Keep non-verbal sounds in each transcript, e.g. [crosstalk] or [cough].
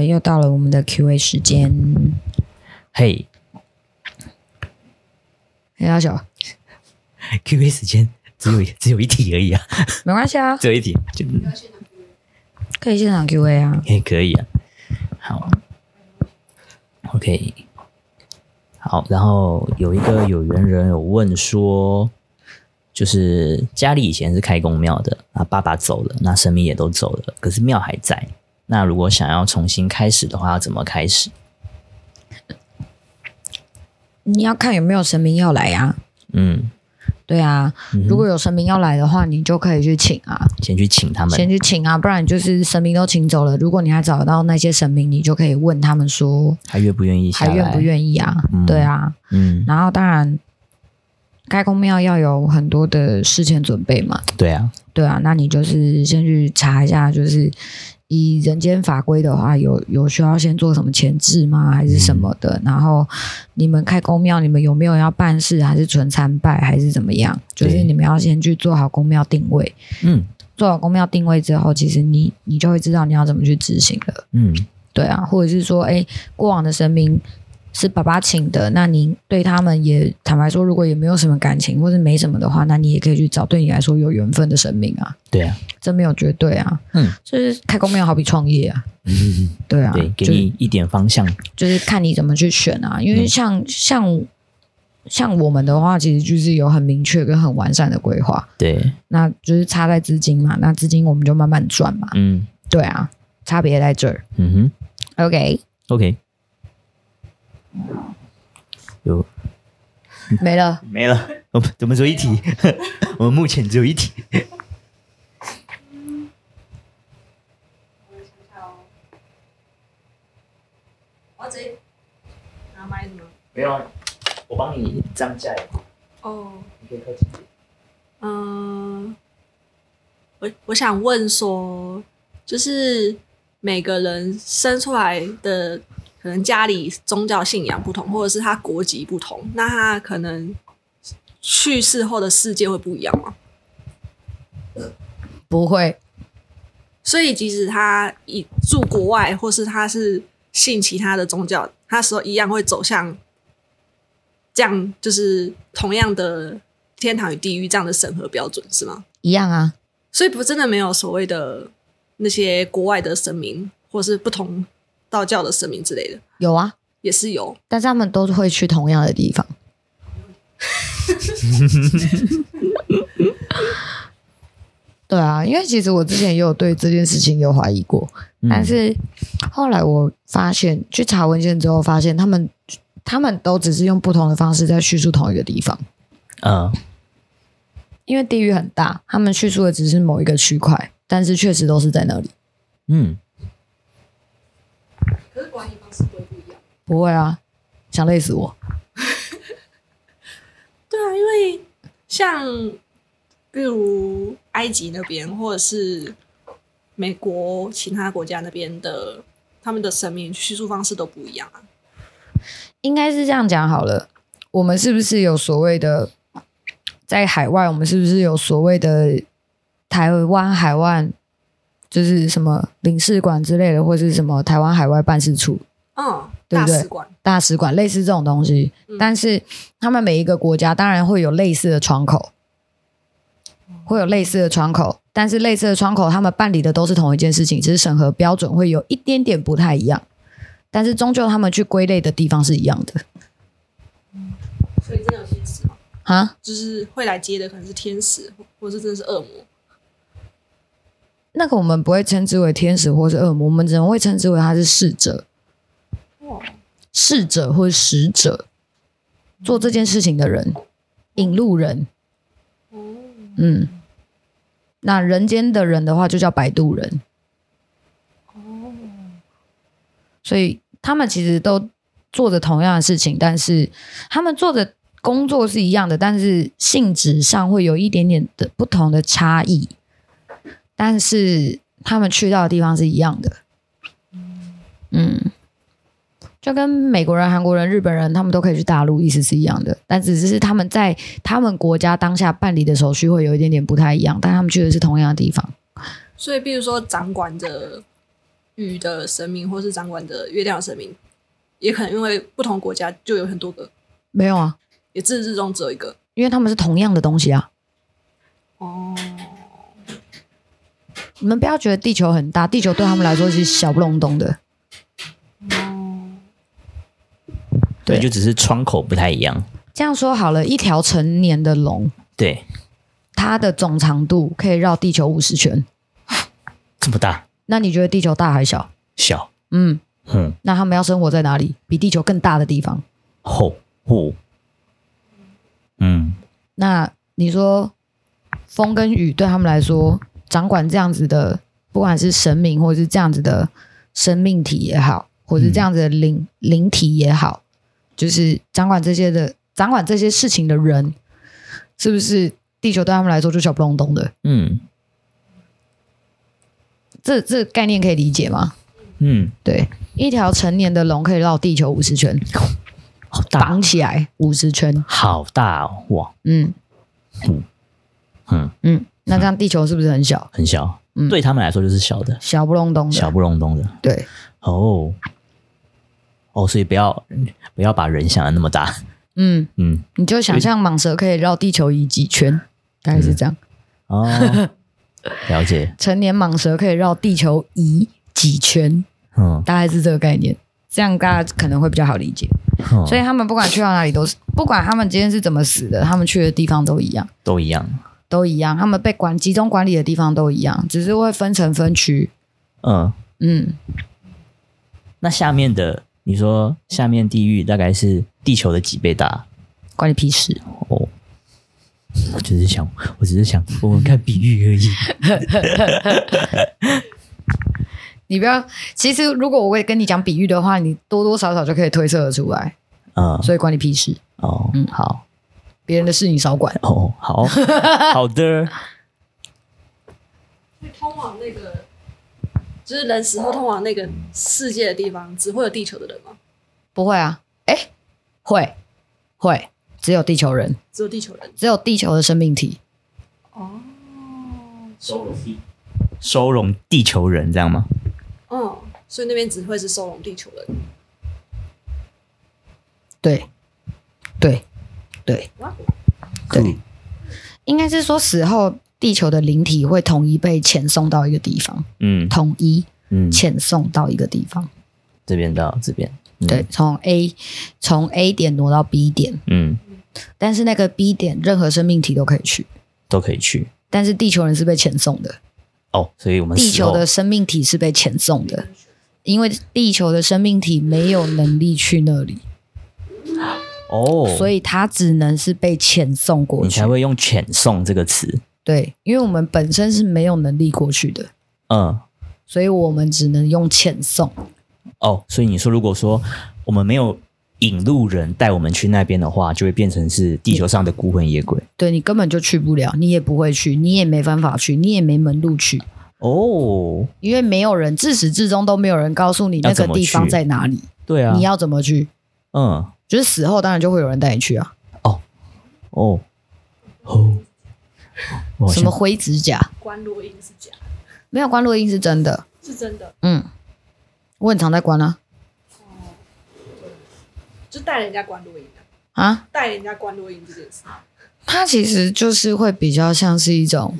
又到了我们的 Q&A 时间。嘿，黑大小，[laughs] Q&A 时间只有只有一题而已啊，没关系啊，只有一题就 [laughs] 可以现场 Q&A 啊，也可以啊。好，OK，好，然后有一个有缘人有问说，就是家里以前是开公庙的，啊，爸爸走了，那神明也都走了，可是庙还在。那如果想要重新开始的话，要怎么开始？你要看有没有神明要来呀、啊。嗯，对啊，嗯、如果有神明要来的话，你就可以去请啊，先去请他们，先去请啊，不然就是神明都请走了。如果你还找得到那些神明，你就可以问他们说，还愿不愿意？还愿不愿意啊？嗯、对啊，嗯，然后当然开公庙要有很多的事前准备嘛。对啊，对啊，那你就是先去查一下，就是。以人间法规的话，有有需要先做什么前置吗？还是什么的？嗯、然后你们开公庙，你们有没有要办事，还是纯参拜，还是怎么样？就是你们要先去做好公庙定位。嗯，做好公庙定位之后，其实你你就会知道你要怎么去执行了。嗯，对啊，或者是说，哎，过往的神明。是爸爸请的，那您对他们也坦白说，如果也没有什么感情或者没什么的话，那你也可以去找对你来说有缘分的生命啊。对啊，这没有绝对啊。嗯，就是开宫庙好比创业啊。嗯，对啊，对，给你一点方向，就是看你怎么去选啊。因为像、嗯、像像我们的话，其实就是有很明确跟很完善的规划。对，那就是差在资金嘛。那资金我们就慢慢赚嘛。嗯，对啊，差别在这儿。嗯哼，OK，OK。有没了，没了。我们怎么只有一题？[laughs] 我们目前只有一题。我这拿麦子吗？没有，我帮你这样架。哦，你可以靠近点。嗯，我我想问说，就是每个人生出来的。可能家里宗教信仰不同，或者是他国籍不同，那他可能去世后的世界会不一样吗？不会。所以即使他以住国外，或是他是信其他的宗教，他说一样会走向这样，就是同样的天堂与地狱这样的审核标准，是吗？一样啊。所以不真的没有所谓的那些国外的神明，或是不同。道教的神明之类的有啊，也是有，但是他们都会去同样的地方。[laughs] 对啊，因为其实我之前也有对这件事情有怀疑过，嗯、但是后来我发现去查文献之后，发现他们他们都只是用不同的方式在叙述同一个地方。嗯，因为地域很大，他们叙述的只是某一个区块，但是确实都是在那里。嗯。可是管理方式会不一样。不会啊，想累死我。[laughs] 对啊，因为像比如埃及那边，或者是美国其他国家那边的，他们的生命叙述方式都不一样啊。应该是这样讲好了。我们是不是有所谓的在海外？我们是不是有所谓的台湾海外？就是什么领事馆之类的，或是什么台湾海外办事处，嗯，对不对？大使馆，大使馆类似这种东西，嗯、但是他们每一个国家当然会有类似的窗口，会有类似的窗口，但是类似的窗口他们办理的都是同一件事情，只是审核标准会有一点点不太一样，但是终究他们去归类的地方是一样的。嗯，所以真的有天使吗？啊，就是会来接的可能是天使，或者是真的是恶魔。那个我们不会称之为天使或是恶魔，我们只能会称之为他是使者，使者或使者，做这件事情的人，引路人。嗯，那人间的人的话就叫摆渡人。所以他们其实都做着同样的事情，但是他们做的工作是一样的，但是性质上会有一点点的不同的差异。但是他们去到的地方是一样的，嗯，就跟美国人、韩国人、日本人他们都可以去大陆，意思是一样的。但只是他们在他们国家当下办理的手续会有一点点不太一样，但他们去的是同样的地方。所以，比如说掌管着雨的神明，或是掌管着月亮的神明，也可能因为不同国家就有很多个。没有啊，也自始至终只有一个，因为他们是同样的东西啊。哦，你们不要觉得地球很大，地球对他们来说是小不隆咚的。哦，对，就只是窗口不太一样。这样说好了，一条成年的龙，对，它的总长度可以绕地球五十圈，这么大？那你觉得地球大还小？小。嗯嗯，那他们要生活在哪里？比地球更大的地方？吼吼。嗯，那你说风跟雨对他们来说，掌管这样子的，不管是神明或者是这样子的生命体也好，或者是这样子的灵灵体也好，就是掌管这些的。掌管这些事情的人，是不是地球对他们来说就小不隆咚的？嗯，这这概念可以理解吗？嗯，对，一条成年的龙可以绕地球五十圈，好大，绑起来五十圈，好大哦，哇，嗯，嗯。嗯。嗯，那这样地球是不是很小？很小，嗯，对他们来说就是小的，小不隆咚的，小不隆咚的，对，哦，哦，所以不要不要把人想的那么大。嗯嗯，你就想象蟒蛇可以绕地球移几圈，大概是这样。哦，[laughs] 了解。成年蟒蛇可以绕地球移几圈，嗯，大概是这个概念。这样大家可能会比较好理解。所以他们不管去到哪里都是，不管他们今天是怎么死的，他们去的地方都一样，都一样，都一样。他们被管集中管理的地方都一样，只是会分成分区。嗯嗯，那下面的。你说下面地狱大概是地球的几倍大？关你屁事哦！我只是想，我只是想，我们看比喻而已。你不要，其实如果我会跟你讲比喻的话，你多多少少就可以推测得出来。嗯，所以关你屁事哦。嗯，好，别人的事你少管哦。好，[laughs] 好的。会通往那个。就是人死后通往那个世界的地方，只会有地球的人吗？不会啊，哎、欸，会会，只有地球人，只有地球人，只有地球的生命体。哦，收容地，收容地球人这样吗？嗯，所以那边只会是收容地球人。对，对，对，对，嗯、应该是说死后。地球的灵体会统一被遣送到一个地方，嗯，统一，嗯，遣送到一个地方，这边到这边，嗯、对，从 A 从 A 点挪到 B 点，嗯，但是那个 B 点任何生命体都可以去，都可以去，但是地球人是被遣送的，哦，所以我们地球的生命体是被遣送的，因为地球的生命体没有能力去那里，哦，所以它只能是被遣送过去，你才会用遣送这个词。对，因为我们本身是没有能力过去的，嗯，所以我们只能用遣送。哦，所以你说，如果说我们没有引路人带我们去那边的话，就会变成是地球上的孤魂野鬼。对，你根本就去不了，你也不会去，你也没办法去，你也没门路去。哦，因为没有人，自始至终都没有人告诉你那个地方在哪里。对啊，你要怎么去？嗯，就是死后当然就会有人带你去啊。哦，哦，哦。什么灰指甲？关录音是假，没有关录音是真的，是真的。嗯，我很常在关啊。哦，就带人家观落阴啊？带人家观落阴这件事，它其实就是会比较像是一种，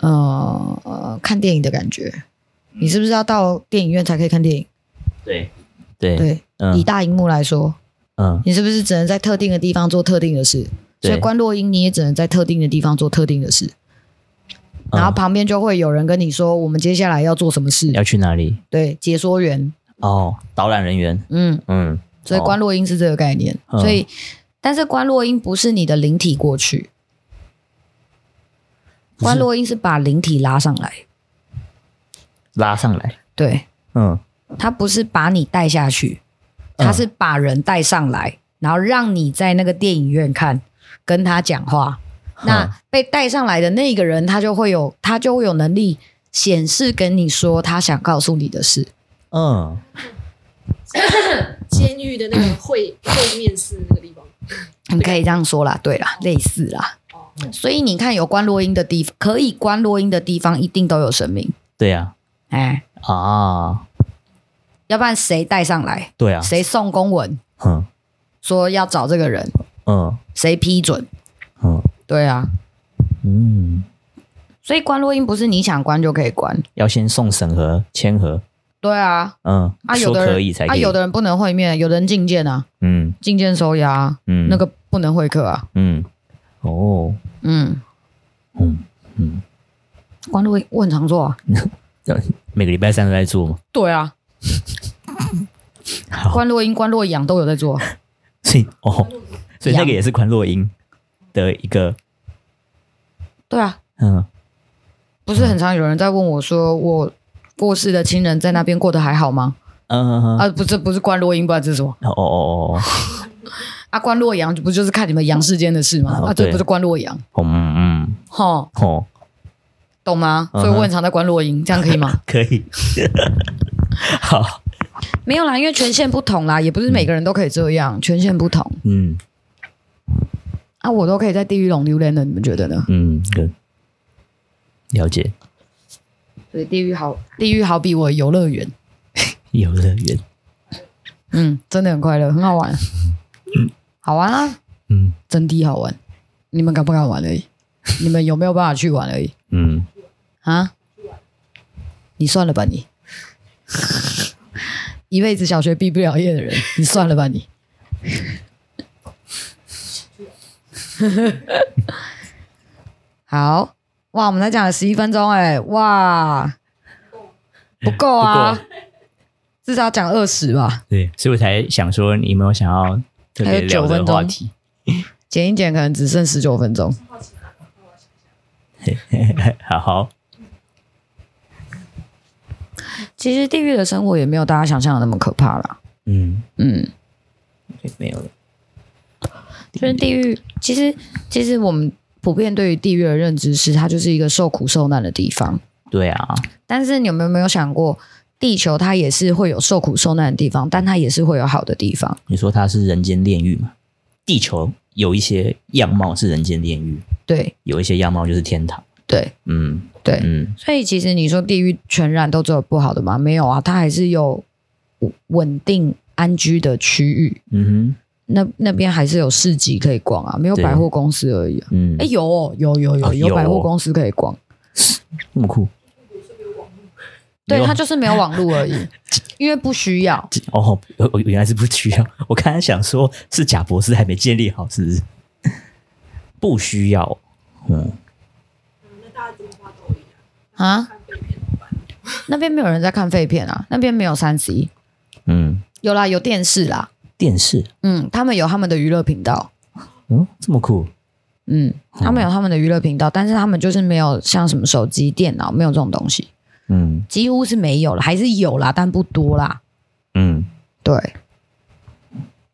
呃呃，看电影的感觉。你是不是要到电影院才可以看电影？对对对，嗯，以大荧幕来说，嗯，你是不是只能在特定的地方做特定的事？所以观落阴，你也只能在特定的地方做特定的事，然后旁边就会有人跟你说，我们接下来要做什么事，要去哪里？对，解说员。哦，导览人员，嗯。嗯，所以观落阴是这个概念。所以，但是观落阴不是你的灵体过去，观落阴是把灵体拉上来，拉上来，对，嗯，他不是把你带下去，他是把人带上来，然后让你在那个电影院看。跟他讲话，那被带上来的那个人，他就会有，他就会有能力显示跟你说他想告诉你的事。嗯，监狱的那个会会面室那个地方，你可以这样说啦，对啦，类似啦。所以你看，有关落音的地方，可以关落音的地方，一定都有神明。对呀，哎，啊，要不然谁带上来？对啊，谁送公文？嗯，说要找这个人，嗯。谁批准？嗯。对啊，嗯，所以关录音不是你想关就可以关。要先送审核签核，对啊，嗯，啊，有说的人啊，可以才可以，有的人不能会面，有的人进见啊，嗯。进见收押，嗯，那个不能会客啊。嗯，哦，嗯，嗯嗯，关录音我很常做啊。[laughs] 每个礼拜三都在做嘛？对啊，好，[laughs] 关落阴、关落阳都有在做。所以哦，所以那个也是关落阴的一个，对啊，嗯，不是很常有人在问我说，我过世的亲人在那边过得还好吗？嗯啊，不是，不是关落阴，不知道这是什么？哦哦哦哦，[laughs] 啊，关洛阳不就是看你们阳世间的事吗？啊，这不是关洛阳，嗯嗯吼，哦，懂吗？所以我很常在关洛英，这样可以吗？[laughs] 可以，[laughs] 好，没有啦，因为权限不同啦，也不是每个人都可以这样，权限不同。嗯。啊，我都可以在地狱龙榴莲的，你们觉得呢？嗯，对，了解，所以地狱好，地狱好比我的游乐园，游乐园，嗯，真的很快乐，很好玩，好玩啊，嗯。真的好玩，你们敢不敢玩而已？你们有没有办法去玩而已？嗯，啊？你算了吧你，[laughs] 一辈子小学毕不了业的人，你算了吧你。[laughs] 好哇，我们才讲了十一分钟哎，哇，不够啊，至少讲二十吧，对，所以我才想说，你有没有想要特别聊9分钟的话题？剪一剪可能只剩十九分钟。好 [laughs] 好，其实地狱的生活也没有大家想象的那么可怕啦。嗯，嗯，没有了，就是地狱，其实其实我们普遍对于地狱的认知是，它就是一个受苦受难的地方。对啊，但是你有没有没有想过，地球它也是会有受苦受难的地方，但它也是会有好的地方。你说它是人间炼狱嘛？地球有一些样貌是人间炼狱，对有一些样貌就是天堂。对嗯对，嗯所以其实你说地狱全然都只有不好的吗？没有啊，它还是有稳定安居的区域。嗯哼那那边还是有市集可以逛啊，没有百货公司而已、啊。嗯，哎，有哦，有有有哦有有百货公司可以逛，那么酷没对，有它就是没有网络而已，[laughs] 因为不需要。哦，哦原来是不需要。[laughs] 我刚才想说，是贾博士还没建立好，是不是？不需要，嗯，啊？那边没有人在看废片啊，那边没有三 C，嗯，有啦，有电视啦，电视，嗯，他们有他们的娱乐频道，嗯，这么酷，嗯，他们有他们的娱乐频道，但是他们就是没有像什么手机、电脑，没有这种东西，嗯。几乎是没有了，还是有啦，但不多啦，嗯。对，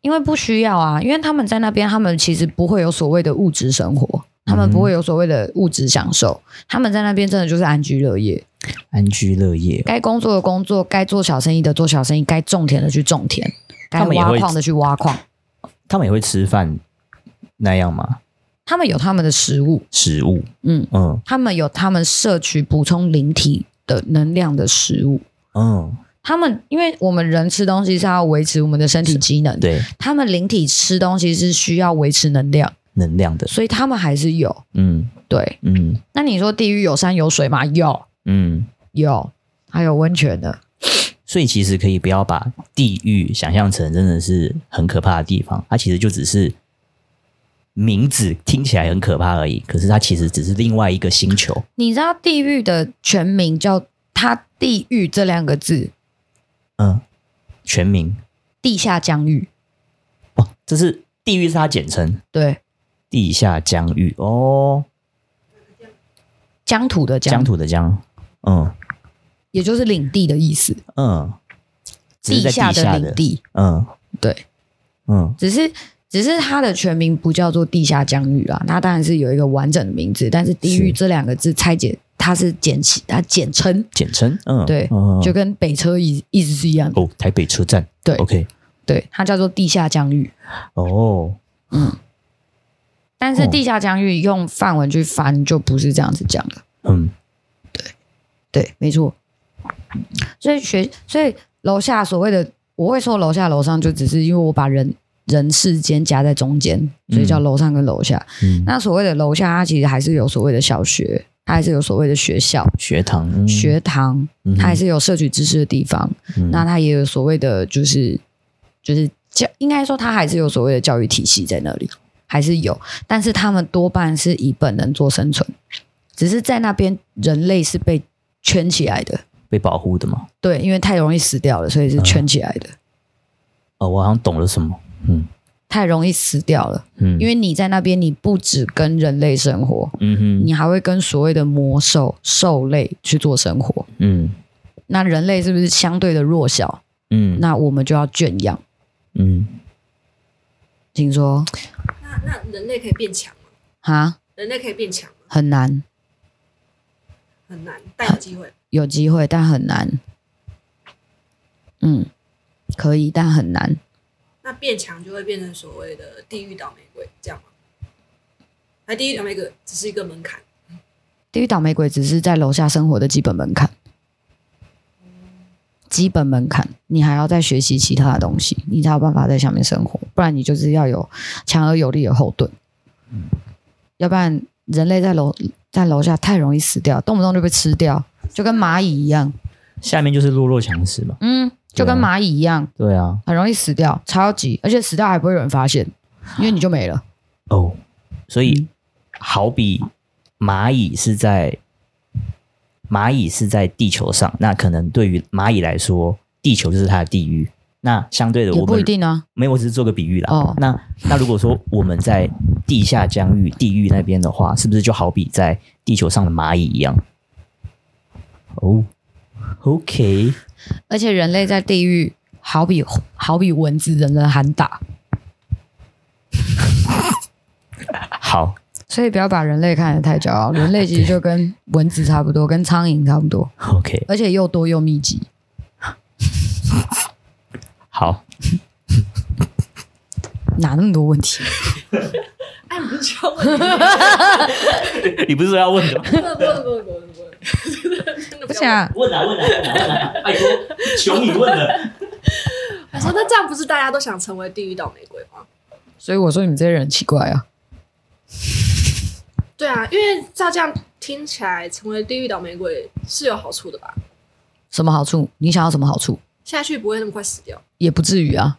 因为不需要啊，因为他们在那边，他们其实不会有所谓的物质生活，他们不会有所谓的物质享受，他们在那边真的就是安居乐业，安居乐业，该工作的工作，该做小生意的做小生意，该种田的去种田，该挖矿的去挖矿，他们也会吃饭那样吗？他们有他们的食物，食物，嗯，嗯。他们有他们摄取补充灵体的能量的食物。嗯，他们因为我们人吃东西是要维持我们的身体机能，对，他们灵体吃东西是需要维持能量，能量的，所以他们还是有。嗯。对，嗯。那你说地狱有山有水吗？有，嗯，有，还有温泉的。所以其实可以不要把地狱想象成真的是很可怕的地方，它其实就只是名字听起来很可怕而已，可是它其实只是另外一个星球。你知道地狱的全名叫它“地狱”这两个字，嗯，全名。地下疆域。哦，这是地狱是它简称，对，地下疆域。哦，疆土的疆，疆土的疆，嗯。也就是领地的意思，嗯，地下的领地。嗯。对，嗯。只是只是它的全名不叫做地下疆域啊，它当然是有一个完整的名字，但是地狱这两个字拆解，它是简起，它简称，简称？嗯。对，嗯就跟北车意意思是一样的。哦台北车站。对，OK。对，它叫做地下疆域。哦。嗯，但是哦地下疆域用范文去翻就不是这样子讲的。嗯对，对没错。所以学，所以楼下所谓的我会说楼下楼上，就只是因为我把人人世间夹在中间，所以叫楼上跟楼下。嗯，那所谓的楼下，它其实还是有所谓的小学，它还是有所谓的学校、学堂、嗯、学堂，它还是有摄取知识的地方。嗯、那它也有所谓的，就是就是教，应该说它还是有所谓的教育体系在那里，还是有，但是他们多半是以本能做生存，只是在那边人类是被圈起来的。被保护的吗？对，因为太容易死掉了，所以是圈起来的。嗯、哦，我好像懂了什么。嗯，太容易死掉了。嗯，因为你在那边，你不只跟人类生活，嗯哼，你还会跟所谓的魔兽、兽类去做生活。嗯，那人类是不是相对的弱小？嗯，那我们就要圈养。嗯，听说。那那人类可以变强吗？哈？人类可以变强吗？很难。很难，但有机会。有机会，但很难。嗯，可以，但很难。那变强就会变成所谓的地狱倒霉鬼，这样吗？那地狱倒霉鬼只是一个门槛。地狱倒霉鬼只是在楼下生活的基本门槛。基本门槛，你还要再学习其他的东西，你才有办法在下面生活。不然你就是要有强而有力的后盾。嗯，要不然人类在楼。在楼下太容易死掉，动不动就被吃掉，就跟蚂蚁一样。下面就是弱肉强食嘛。嗯，就跟蚂蚁一样。对啊，很容易死掉，超级，而且死掉还不会有人发现，因为你就没了。哦，所以好比蚂蚁是在蚂蚁是在地球上，那可能对于蚂蚁来说，地球就是它的地狱。那相对的，我不一定啊。没有，我只是做个比喻啦。哦，那那如果说我们在地下疆域、地狱那边的话，是不是就好比在地球上的蚂蚁一样？哦，OK。而且人类在地狱，好比好比蚊子，人人喊打。[laughs] 好，所以不要把人类看得太骄傲。人类其实就跟蚊子差不多，跟苍蝇差不多。OK，而且又多又密集。好，[laughs] 哪那么多问题？[laughs] 哎，不是要问你不是说要问的吗？不问不问不问不问，不想问啊问啊问啊问啊！拜托，求你问了。[laughs] 我说：“那这样不是大家都想成为地狱倒霉鬼吗？”所以我说你们这些人很奇怪啊。对啊，因为照这样听起来，成为地狱倒霉鬼是有好处的吧？什么好处？你想要什么好处？下去不会那么快死掉。也不至于啊，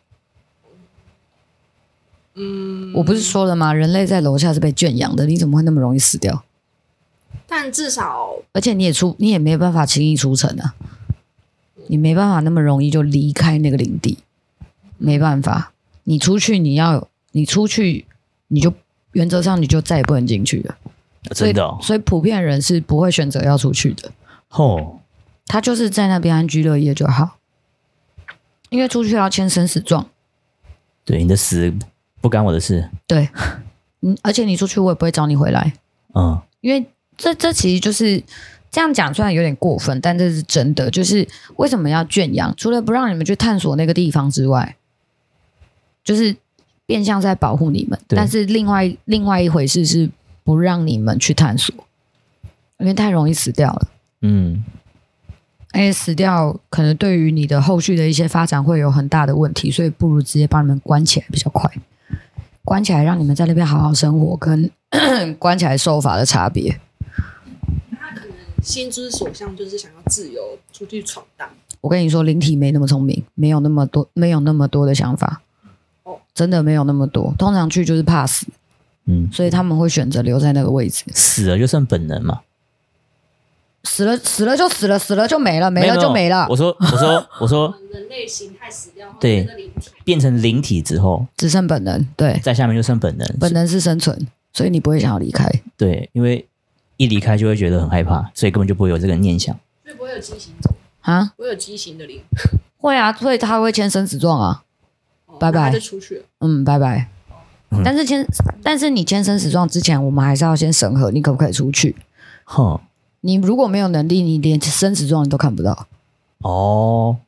嗯，我不是说了吗？人类在楼下是被圈养的，你怎么会那么容易死掉？但至少，而且你也出，你也没办法轻易出城啊，你没办法那么容易就离开那个领地，没办法，你出去你要，你出去你就原则上你就再也不能进去了，真的哦？所以，所以普遍人是不会选择要出去的。哦，他就是在那边安居乐业就好。因为出去要签生死状，对，你的死不干我的事。对，[laughs] 嗯，而且你出去我也不会找你回来。嗯，因为这这其实就是这样讲，虽然有点过分，但这是真的。就是为什么要圈养？除了不让你们去探索那个地方之外，就是变相在保护你们。但是另外另外一回事是不让你们去探索，因为太容易死掉了。嗯。而且死掉可能对于你的后续的一些发展会有很大的问题，所以不如直接把你们关起来比较快。关起来让你们在那边好好生活，跟 [coughs] 关起来受罚的差别。他可能心之所向就是想要自由出去闯荡。我跟你说，灵体没那么聪明，没有那么多，没有那么多的想法。哦，真的没有那么多。通常去就是怕死，嗯，所以他们会选择留在那个位置。死了就剩本能嘛。死了，死了就死了，死了就没了，没了就没了。我说，我说，我说，人类形态死掉后，对，变成灵体之后，只剩本能。对，在下面就剩本能，本能是生存，所以你不会想要离开。对，因为一离开就会觉得很害怕，所以根本就不会有这个念想。所以不会有畸形种啊？不会有畸形的灵？会啊，所以他会签生死状啊。拜拜，就出去。嗯，拜拜。但是签，但是你签生死状之前，我们还是要先审核你可不可以出去。哼。你如果没有能力，你连生死状你都看不到哦。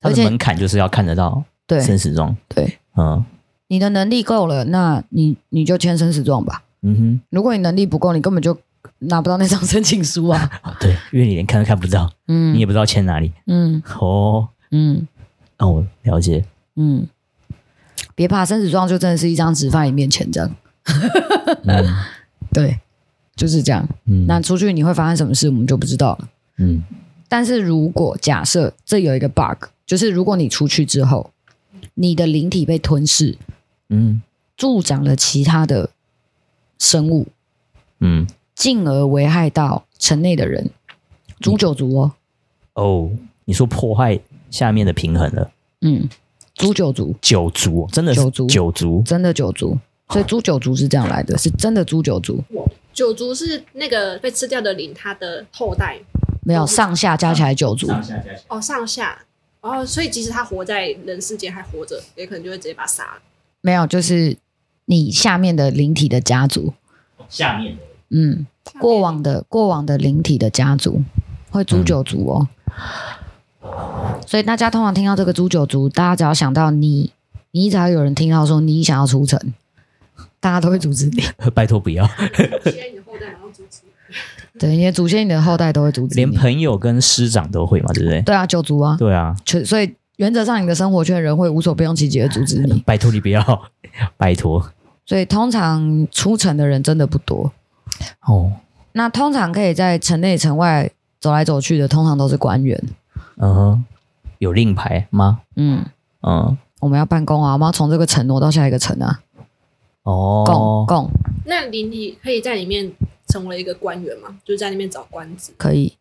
它的门槛就是要看得到对生死状，对，嗯，你的能力够了，那你你就签生死状吧。嗯哼，如果你能力不够，你根本就拿不到那张申请书啊。[laughs] 哦，对，因为你连看都看不到，嗯，你也不知道签哪里。嗯哦，嗯那我了解。嗯，别怕，生死状就真的是一张纸放在你面前这样。嗯。[laughs] 对，就是这样。嗯，那出去你会发生什么事，我们就不知道了。嗯。但是如果假设这有一个 bug，就是如果你出去之后，你的灵体被吞噬，嗯。助长了其他的生物，嗯，进而危害到城内的人，诛九族哦，哦，你说破坏下面的平衡了，嗯，诛九族，九族真的是九族。九族，真的九族，所以诛九族是这样来的，是真的诛九族，九族是那个被吃掉的灵，他的后代。没有上下加起来九族，下加起来。哦，上下。哦，所以即使他活在人世间还活着，也可能就会直接把他杀了。没有，就是你下面的灵体的家族，下面的。嗯，过往的过往的灵体的家族会诛九族哦。所以大家通常听到这个诛九族，大家只要想到你，你只要有人听到说你想要出城，大家都会阻止你。[laughs] 拜托不要，现你的后代马上阻止。对，你的祖先、你的后代都会阻止你。连朋友跟师长都会嘛，对不对？对啊，九族啊，对啊，所以原则上你的生活圈人会无所不用其极的阻止你。[laughs] 拜托你不要，[laughs] 拜托所以通常出城的人真的不多。哦，那通常可以在城内城外走来走去的，通常都是官员。嗯哼，有令牌吗？嗯，嗯，我们要办公啊，我们要从这个城挪到下一个城啊。共哦，共共那灵体可以在里面成为一个官员嘛？就是在里面找官职，可以，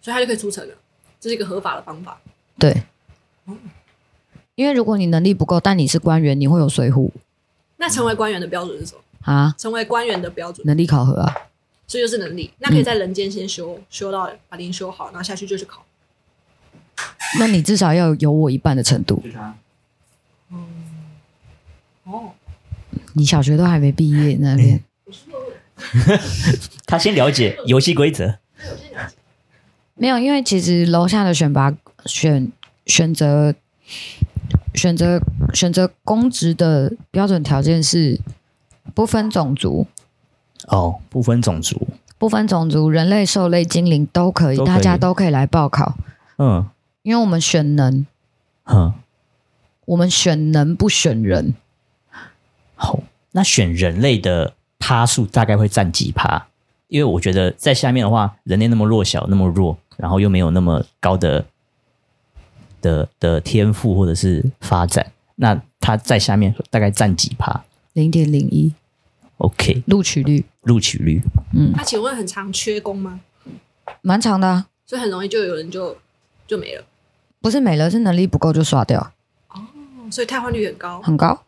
所以他就可以出城了。这是一个合法的方法。对。因为如果你能力不够，但你是官员，你会有水浒那成为官员的标准是什么？啊，成为官员的标准，能力考核啊。所以就是能力。那可以在人间先修，修到把灵修好，然后下去就去考。那你至少要有我一半的程度。哦，你小学都还没毕业那边，[laughs] 他先了解游戏规则。没有，因为其实楼下的选拔选选择选择选择公职的标准条件是不分种族，哦，不分种族，不分种族，人类、兽类、精灵都可以，都可以大家都可以来报考，嗯因为我们选能，哼，我们选能不选人。好，那选人类的趴数大概会占几趴？因为我觉得在下面的话，人类那么弱小，那么弱，然后又没有那么高的的的天赋或者是发展，那他在下面大概占几趴零点零一？OK，录取率，录取率嗯，那请问很常缺工吗？蛮长的、啊，所以很容易就有人就就没了。不是没了，是能力不够就刷掉，哦所以汰换率很高。很高，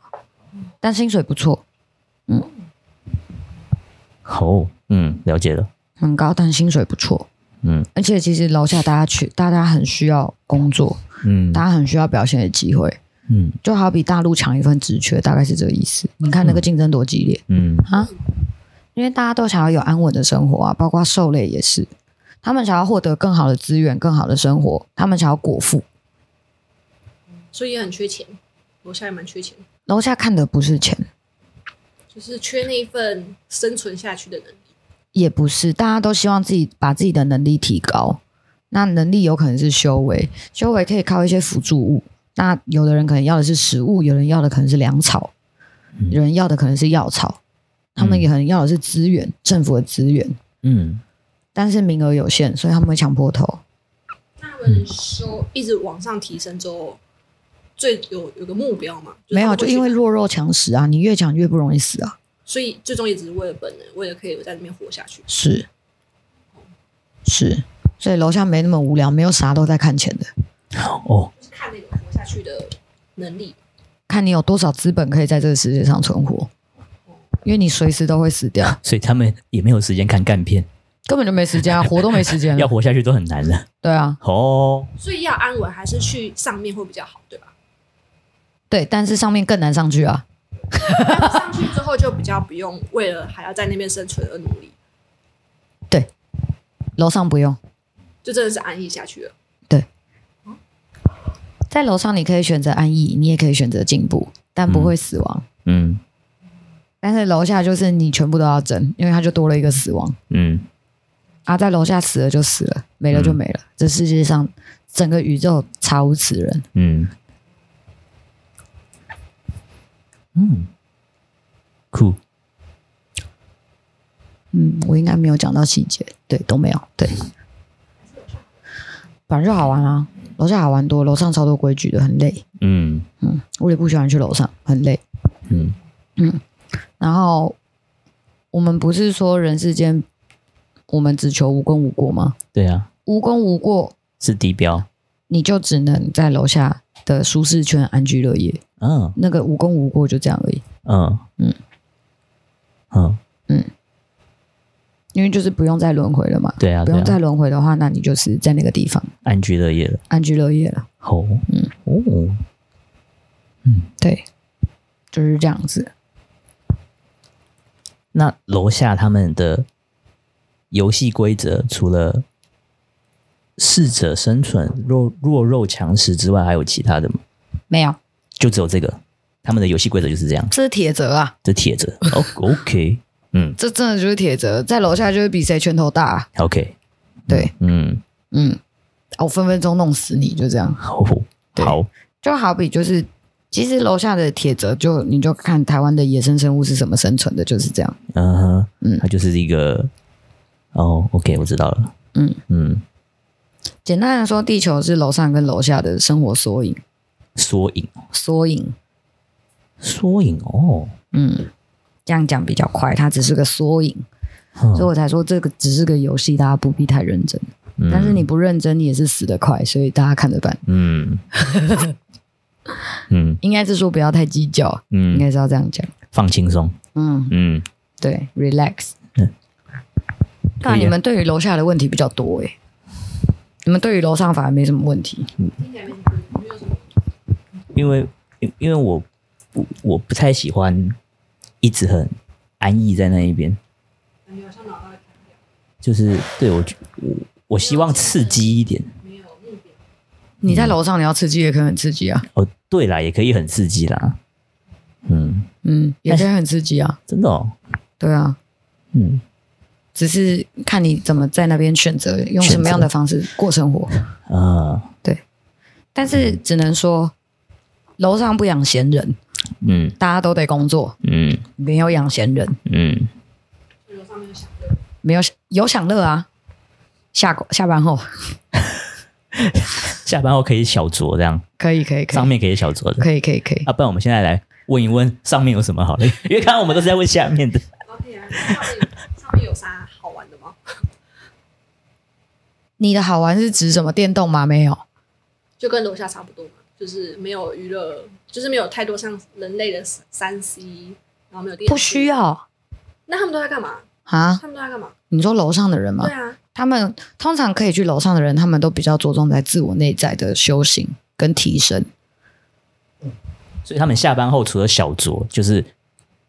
但薪水不错，哦，嗯，了解了，很高，但薪水不错。嗯。而且其实楼下大家去，大家很需要工作，嗯。大家很需要表现的机会，嗯。就好比大陆抢一份职缺，大概是这个意思。你看那个竞争多激烈、嗯。啊！因为大家都想要有安稳的生活啊，包括兽类也是，他们想要获得更好的资源、更好的生活，他们想要果腹。所以也很缺钱，楼下也蛮缺钱，楼下看的不是钱，就是缺那一份生存下去的能力。也不是，大家都希望自己把自己的能力提高。那能力有可能是修为，修为可以靠一些辅助物。那有的人可能要的是食物，有人要的可能是粮草，嗯有人要的可能是药草，他们也可能要的是资源，政府的资源。嗯，但是名额有限，所以他们会抢破头。那他们说一直往上提升之后，最有有个目标嘛？就是没有，就因为弱肉强食啊，你越强越不容易死啊。所以最终也只是为了本能，为了可以在里面活下去。是是，所以楼下没那么无聊，没有啥都在看钱的，哦，就是看那个活下去的能力。看你有多少资本可以在这个世界上存活，因为你随时都会死掉，[laughs] 所以他们也没有时间看干片，根本就没时间啊，活都没时间要了。[laughs] 活下去都很难了。对啊，哦，所以要安稳，还是去上面会比较好，对吧？对，但是上面更难上去啊。但是上去之后就比较不用为了还要在那边生存而努力，对楼上不用，就真的是安逸下去了。对在楼上你可以选择安逸，你也可以选择进步，但不会死亡。嗯但是楼下就是你全部都要争，因为它就多了一个死亡。嗯，啊，在楼下死了就死了，没了就没了。嗯、这世界上整个宇宙查无此人。嗯嗯，酷。嗯，我应该没有讲到细节，对，都没有，对。反正就好玩啊，楼下好玩多，楼上超多规矩的，很累。嗯嗯，我也不喜欢去楼上，很累。嗯嗯，然后我们不是说人世间，我们只求无功无过吗？对啊，无功无过是低标，你就只能在楼下的舒适圈安居乐业。嗯，那个无功无过就这样而已。嗯。嗯。嗯。嗯。因为就是不用再轮回了嘛，对啊，不用再轮回的话，那你就是在那个地方安居乐业了，安居乐业了。好，嗯，哦，嗯，对，就是这样子。那楼下他们的游戏规则，除了适者生存、弱弱肉强食之外，还有其他的吗？没有，就只有这个。他们的游戏规则就是这样。这是铁则啊，这铁则。哦，OK。嗯，[laughs] 这真的就是铁则，在楼下就是比谁拳头大啊。OK，对，嗯嗯，我分分钟弄死你，就这样。好，好，就好比就是，其实楼下的铁则，就你就看台湾的野生生物是怎么生存的，就是这样。嗯哼，嗯，它就是一个，哦，OK，我知道了。嗯嗯，简单来说，地球是楼上跟楼下的生活缩影。缩影，缩影，缩影哦，嗯。这样讲比较快，它只是个缩影，嗯、所以我才说这个只是个游戏，大家不必太认真。嗯、但是你不认真，你也是死得快，所以大家看着办。嗯 [laughs] 嗯，应该是说不要太计较，嗯，应该是要这样讲，放轻松。嗯嗯，对，relax。嗯，那、啊、你们对于楼下的问题比较多诶，你们对于楼上反而没什么问题。嗯，因为因为我不我不太喜欢。一直很安逸在那一边，就是对我我我希望刺激一点。你在楼上，你要刺激也可以很刺激啊。哦，对啦，也可以很刺激啦。嗯嗯，也可以很刺激啊。真的哦。对啊。嗯，只是看你怎么在那边选择用什么样的方式过生活啊。对，但是只能说楼上不养闲人。嗯，大家都得工作。嗯，没有养闲人。嗯，没有有享乐啊。下下班后，[laughs] 下班后可以小酌这样。可以可以可以。上面可以小酌的。可以可以可以。啊，不然我们现在来问一问上面有什么好的，因为刚刚我们都是在问下面的。有啥好玩的吗？[laughs] 你的好玩是指什么？电动吗？没有，就跟楼下差不多嘛，就是没有娱乐。就是没有太多像人类的三 C，然后没有电，不需要。那他们都在干嘛啊？他们都在干嘛？你说楼上的人吗？对啊，他们通常可以去楼上的人，他们都比较着重在自我内在的修行跟提升。所以他们下班后除了小酌，就是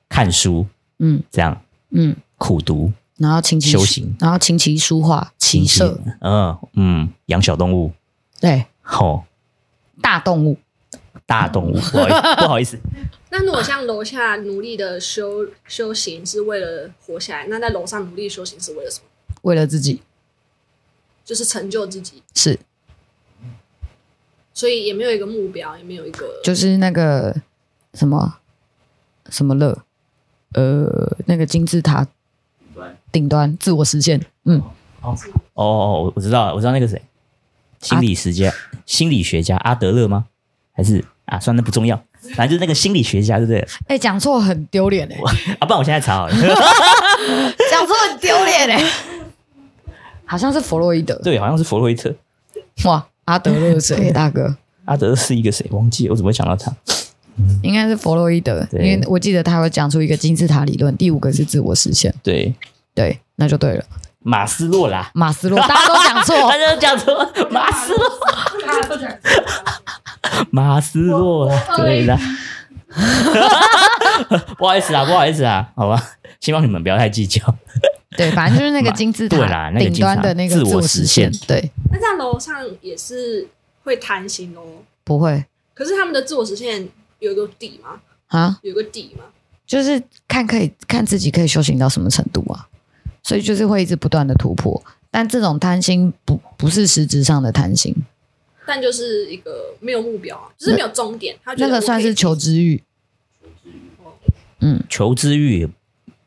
看书，嗯，这样，嗯，苦读，然后琴棋修行，然后琴棋书画、骑射，嗯嗯，养小动物，对，好，大动物。大动物，不好意思，[laughs] 不好意思。那如果像楼下努力的修修行是为了活下来，那在楼上努力修行是为了什么？为了自己，就是成就自己。是，所以也没有一个目标，也没有一个，就是那个什么什么乐，呃，那个金字塔顶端自我实现。嗯，哦哦，我知道了，我知道那个谁，心理学家，啊、心理学家阿德勒吗？还是？啊，算那，不重要，反正就是那个心理学家，对不对？哎、欸，讲错很丢脸哎！[laughs] 啊，不然我现在查好了。[laughs] 讲错很丢脸哎！好像是弗洛伊德，对，好像是弗洛伊德。哇，阿德勒谁？大哥，[laughs] 阿德勒是一个谁？忘记了，我怎么会想到他？应该是弗洛伊德，因为我记得他会讲出一个金字塔理论，第五个是自我实现。对对，那就对了。马斯洛啦，马斯洛，大家都讲错，[laughs] 大家都讲错，马斯洛，大家都讲错。马斯洛，对的，[laughs] 不好意思啊，不好意思啊，好吧，希望你们不要太计较。对，反正就是那个 [laughs] 金字塔，对啦，那个顶端的那个自我实现。对，那在楼上也是会贪心哦？不会。可是他们的自我实现有一个底吗？啊，有个底吗？就是看可以看自己可以修行到什么程度啊，所以就是会一直不断的突破。但这种贪心不不是实质上的贪心，但就是一个没有目标，就是没有终点。他那个算是求知欲。嗯，求知欲，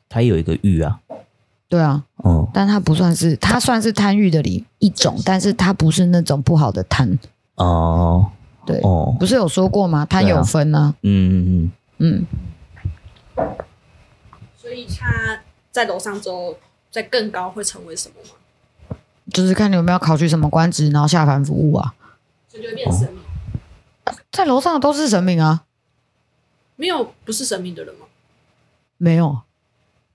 它有一个欲啊。对啊，哦，但它不算是，它算是贪欲的里一种，但是它不是那种不好的贪。哦，对，哦，不是有说过吗？他有分呢、啊。嗯嗯嗯。嗯所以他在楼上之后，在更高会成为什么吗？就是看你有没有考取什么官职，然后下凡服务啊。所以就会变神明。哦、在楼上的都是神明啊。没有不是神明的人吗？没有。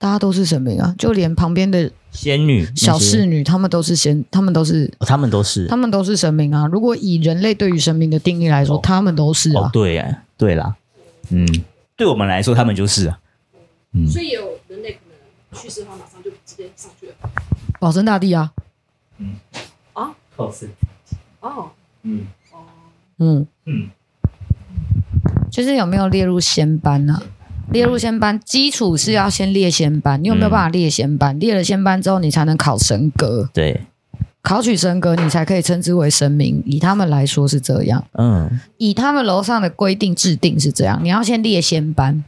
大家都是神明啊，就连旁边的仙女、小侍女，他们都是仙，他们都是，他们都是，他们都是神明啊。如果以人类对于神明的定义来说，他们都是啊。哦，对呀，对啦，嗯，对我们来说，他们就是啊。嗯，所以有人类可能去世后马上就直接上去了。保生大帝啊。嗯。啊，靠是哦，嗯。哦，嗯。嗯，就是有没有列入仙班呢？列入仙班，基础是要先列仙班。你有没有办法列仙班？嗯、列了仙班之后，你才能考神格。对，考取神格，你才可以称之为神明。以他们来说是这样。嗯，以他们楼上的规定制定是这样。你要先列仙班。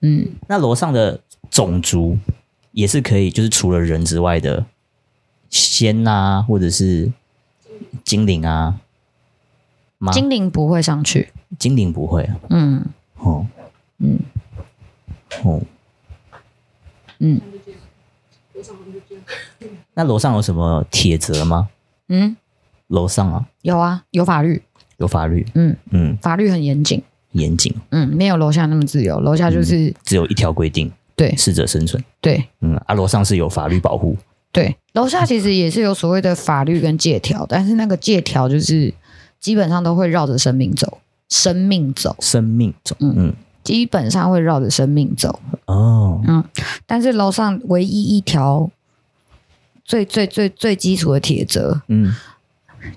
嗯，那楼上的种族也是可以，就是除了人之外的仙啊，或者是精灵啊。精灵不会上去。精灵不会。嗯。哦，嗯，哦，嗯，那楼上有什么铁则吗？嗯，楼上啊，有啊，有法律，有法律，嗯。嗯，法律很严谨，严谨，嗯，没有楼下那么自由，楼下就是、嗯、只有一条规定，对，适者生存，对，嗯，啊，楼上是有法律保护，对，楼下其实也是有所谓的法律跟借条，但是那个借条就是基本上都会绕着生命走。生命走，生命走，嗯。嗯，基本上会绕着生命走，哦，嗯，但是楼上唯一一条最最最最基础的铁则，嗯，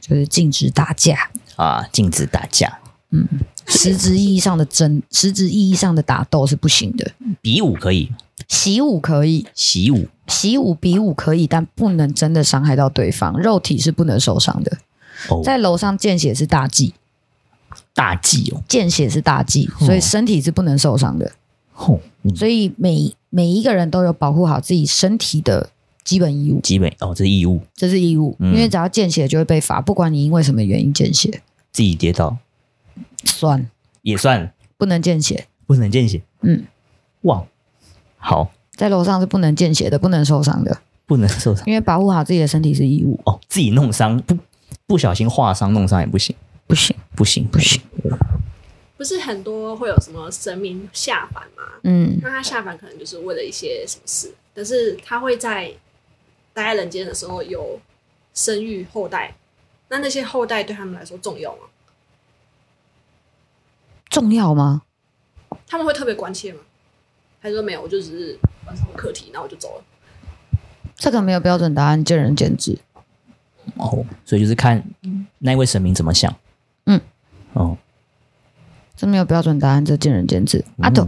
就是禁止打架。啊，禁止打架，嗯，实质意义上的争，实质意义上的打斗是不行的，比武可以，习武可以，习武，习武比武可以，但不能真的伤害到对方，肉体是不能受伤的，哦，在楼上见血是大忌。大忌哦，见血是大忌，所以身体是不能受伤的。哦嗯、所以每每一个人都有保护好自己身体的基本义务。基本哦，这是义务，这是义务，嗯、因为只要见血就会被罚，不管你因为什么原因见血。自己跌倒。算。也算，不能见血，不能见血。嗯，哇，好，在楼上是不能见血的，不能受伤的，不能受伤，因为保护好自己的身体是义务。哦，自己弄伤不不小心划伤弄伤也不行。不行，不行，不行！不是很多会有什么神明下凡吗？嗯，那他下凡可能就是为了一些什么事，但是他会在待在人间的时候有生育后代，那那些后代对他们来说重要吗？重要吗？他们会特别关切吗？还是说没有？我就只是完成课题，然后我就走了。这个没有标准答案，见仁见智。哦，所以就是看那位神明怎么想。嗯，哦，这没有标准答案，这见仁见智。嗯、啊，都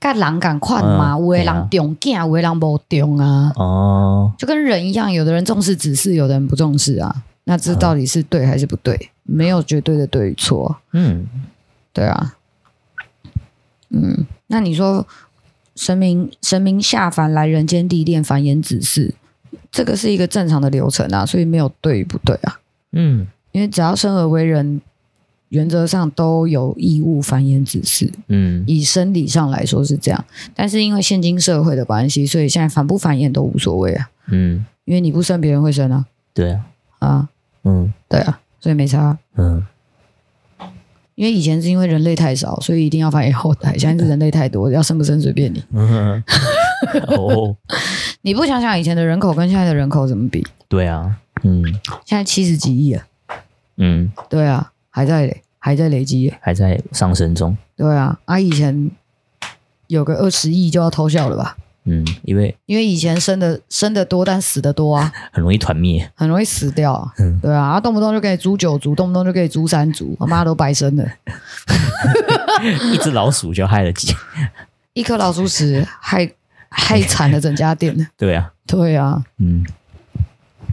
跟人敢看嘛？有的人重囝，有的人不重啊。哦，就跟人一样，有的人重视指示，有的人不重视啊。那这到底是对还是不对？哦、没有绝对的对与错。嗯，对啊。嗯，那你说神明神明下凡来人间历练繁衍子嗣，这个是一个正常的流程啊，所以没有对与不对啊。嗯。因为只要生而为人，原则上都有义务繁衍子嗣。嗯，以生理上来说是这样，但是因为现今社会的关系，所以现在繁不繁衍都无所谓啊。嗯，因为你不生，别人会生啊。对啊，啊，嗯，对啊，所以没差。嗯，因为以前是因为人类太少，所以一定要繁衍后代。现在是人类太多，要生不生随便你。嗯，哦，[laughs] 你不想想以前的人口跟现在的人口怎么比？对啊，嗯，现在七十几亿啊。嗯，对啊，还在还在累积，还在上升中。对啊，啊，以前有个二十亿就要偷笑了吧？嗯，因为因为以前生的生的多，但死的多啊，[laughs] 很容易团灭，很容易死掉啊。嗯，对啊，啊，动不动就可以租九族，动不动就可以租三族，我 [laughs] 妈都白生了。[laughs] 一只老鼠就害了几，一颗老鼠屎害害惨了整家店。对啊，对啊，嗯，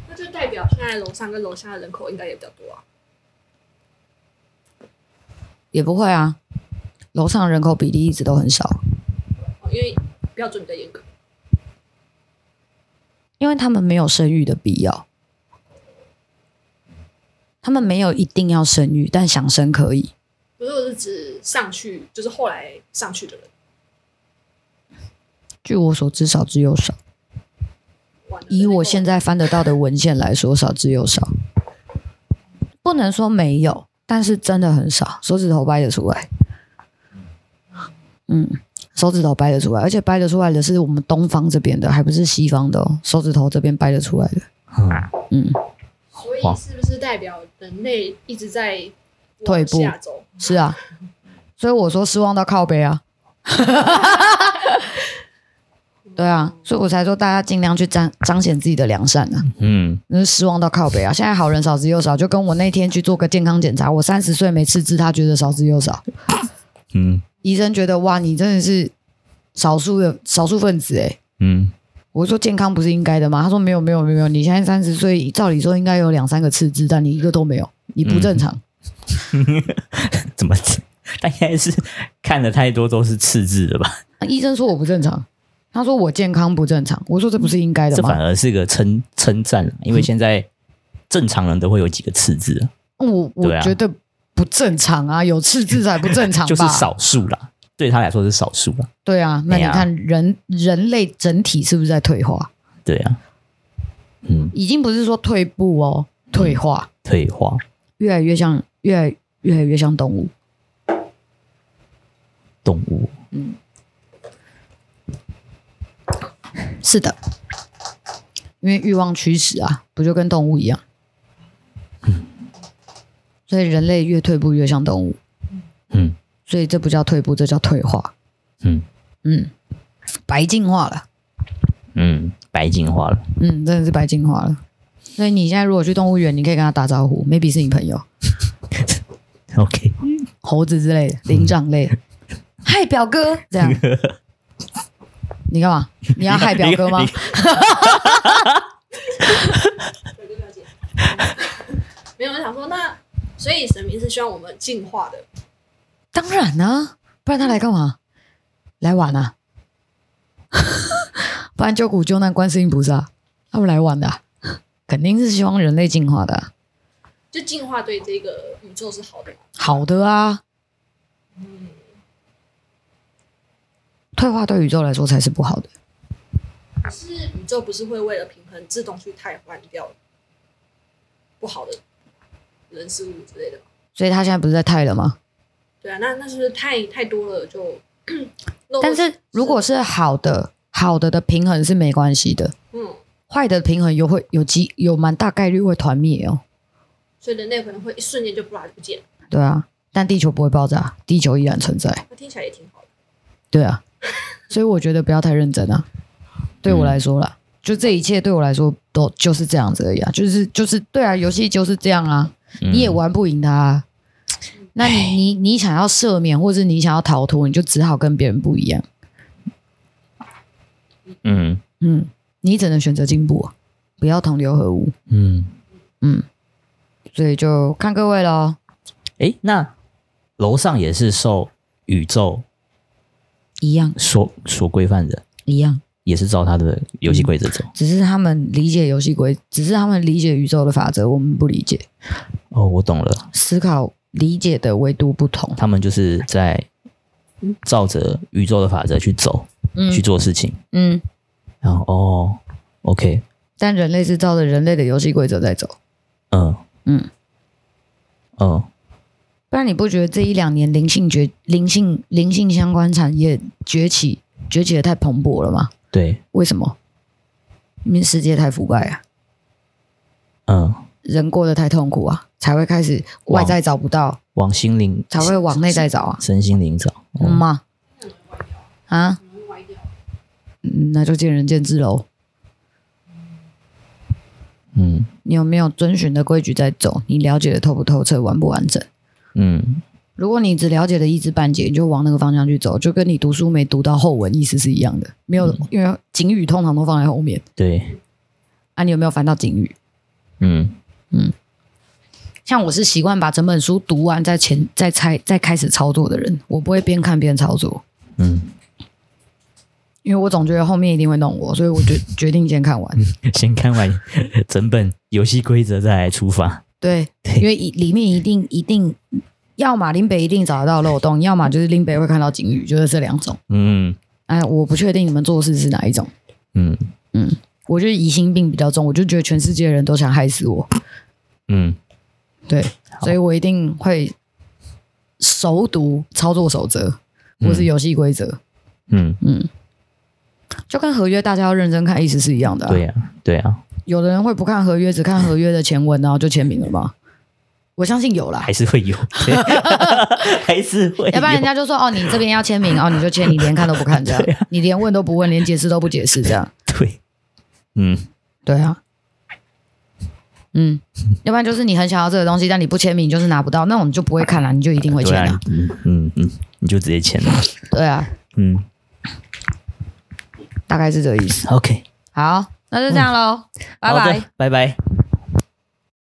那就代表现在楼上跟楼下的人口应该也比较多啊。也不会啊，楼上人口比例一直都很少，哦，因为标准比较严格，因为他们没有生育的必要，他们没有一定要生育，但想生可以。不是，我是指上去，就是后来上去的人。据我所知，少之又少。以我现在翻得到的文献来说，少之又少，[laughs] 不能说没有。但是真的很少，手指头掰得出来。嗯，手指头掰得出来，而且掰得出来的是我们东方这边的，还不是西方的哦。手指头这边掰得出来的。嗯，所以是不是代表人类一直在退步？是啊，所以我说失望到靠背啊。[laughs] 对啊，所以我才说大家尽量去彰彰显自己的良善啊。嗯，那是失望到靠北啊！现在好人少之又少，就跟我那天去做个健康检查，我三十岁没刺字，他觉得少之又少。嗯，医生觉得哇，你真的是少数的少数分子哎。嗯，我说健康不是应该的吗？他说没有没有没有，你现在三十岁，照理说应该有两三个刺字，但你一个都没有，你不正常。嗯、[laughs] 怎么？他应该是看的太多都是刺字的吧？医生说我不正常。他说我健康不正常，我说这不是应该的吗？这反而是个称称赞，因为现在正常人都会有几个刺字。我我觉得不正常啊，有刺字才不正常吧？[laughs] 就是少数啦，对他来说是少数啦。对啊，那你看人人类整体是不是在退化？对啊，嗯，已经不是说退步哦，退化，退化，越来越像，越来越来越像动物，动物，嗯。[laughs] 是的，因为欲望驱使啊，不就跟动物一样？嗯，所以人类越退步越像动物。嗯，所以这不叫退步，这叫退化。嗯嗯，白进化了。嗯，白进化了。嗯，真的是白进化了。所以你现在如果去动物园，你可以跟他打招呼，maybe 是你朋友。[laughs] OK，猴子之类的，灵长类的。[laughs] 嗨，表哥，这样。你干嘛？你要害表哥吗？[laughs] 没有，我想说，那所以神明是希望我们进化的。当然呢、啊，不然他来干嘛？来玩啊！[laughs] 不然救苦救难观世音菩萨，他们来玩的、啊，肯定是希望人类进化的、啊。就进化对这个宇宙是好的。好的啊。退化对宇宙来说才是不好的。是宇宙不是会为了平衡自动去替换掉不好的人事物之类的吗？所以他现在不是在汰了吗？对啊，那那是不是太太多了就？[clears throat] 但是如果是好的，好的的平衡是没关系的。嗯，坏的平衡又会有机有蛮大概率会团灭哦。所以人类可能会一瞬间就不来不见。对啊，但地球不会爆炸，地球依然存在。那听起来也挺好的。对啊。[laughs] 所以我觉得不要太认真啊，对我来说啦，嗯、就这一切对我来说都就是这样子而已啊，就是就是对啊，游戏就是这样啊，嗯、你也玩不赢他，啊，那你你你想要赦免或者你想要逃脱，你就只好跟别人不一样。嗯嗯，你只能选择进步，不要同流合污。嗯嗯，所以就看各位喽。诶，那楼上也是受宇宙。一样，所所规范的，一样，也是照他的游戏规则走，只是他们理解游戏规，只是他们理解宇宙的法则，我们不理解。哦，我懂了，思考理解的维度不同，他们就是在照着宇宙的法则去走，嗯，去做事情，嗯，然后哦，OK，但人类是照着人类的游戏规则在走，嗯。嗯。嗯。不然你不觉得这一两年灵性崛灵性灵性相关产业崛起崛起的太蓬勃了吗？对，为什么？因为世界太腐败啊，嗯，人过得太痛苦啊，才会开始外在找不到，往心灵才会往内在找啊，身心灵找，嗯吗？啊？嗯，那就见仁见智喽。嗯，你有没有遵循的规矩在走？你了解的透不透彻，完不完整？嗯如果你只了解了一知半解，你就往那个方向去走，就跟你读书没读到后文意思是一样的。没有，嗯、因为警语通常都放在后面。对。啊，你有没有翻到警语？嗯嗯。像我是习惯把整本书读完再前再猜再开始操作的人，我不会边看边操作。嗯。因为我总觉得后面一定会弄我，所以我决决定先看完。[laughs] 先看完整本游戏规则再来出发。对，因为里面一定一定。要么林北一定找得到漏洞，[laughs] 要么就是林北会看到警语，就是这两种。嗯，哎，我不确定你们做事是哪一种。嗯嗯，我觉得疑心病比较重，我就觉得全世界的人都想害死我。嗯，对，所以我一定会熟读操作守则或是游戏规则。嗯嗯，就跟合约大家要认真看意思是一样的啊。对啊，对啊。有的人会不看合约，只看合约的前文，然后就签名了吗？[laughs] 我相信有啦，还是会有，[laughs] 还是会。要不然人家就说哦，你这边要签名哦，你就签，你连看都不看这样，[laughs] 啊、你连问都不问，连解释都不解释这样。对，嗯，对啊，嗯，要不然就是你很想要这个东西，但你不签名就是拿不到，那种你就不会看了，你就一定会签了、啊。嗯嗯嗯，你就直接签了。对啊，嗯，大概是这个意思。OK，好，那就这样喽，拜拜，拜拜。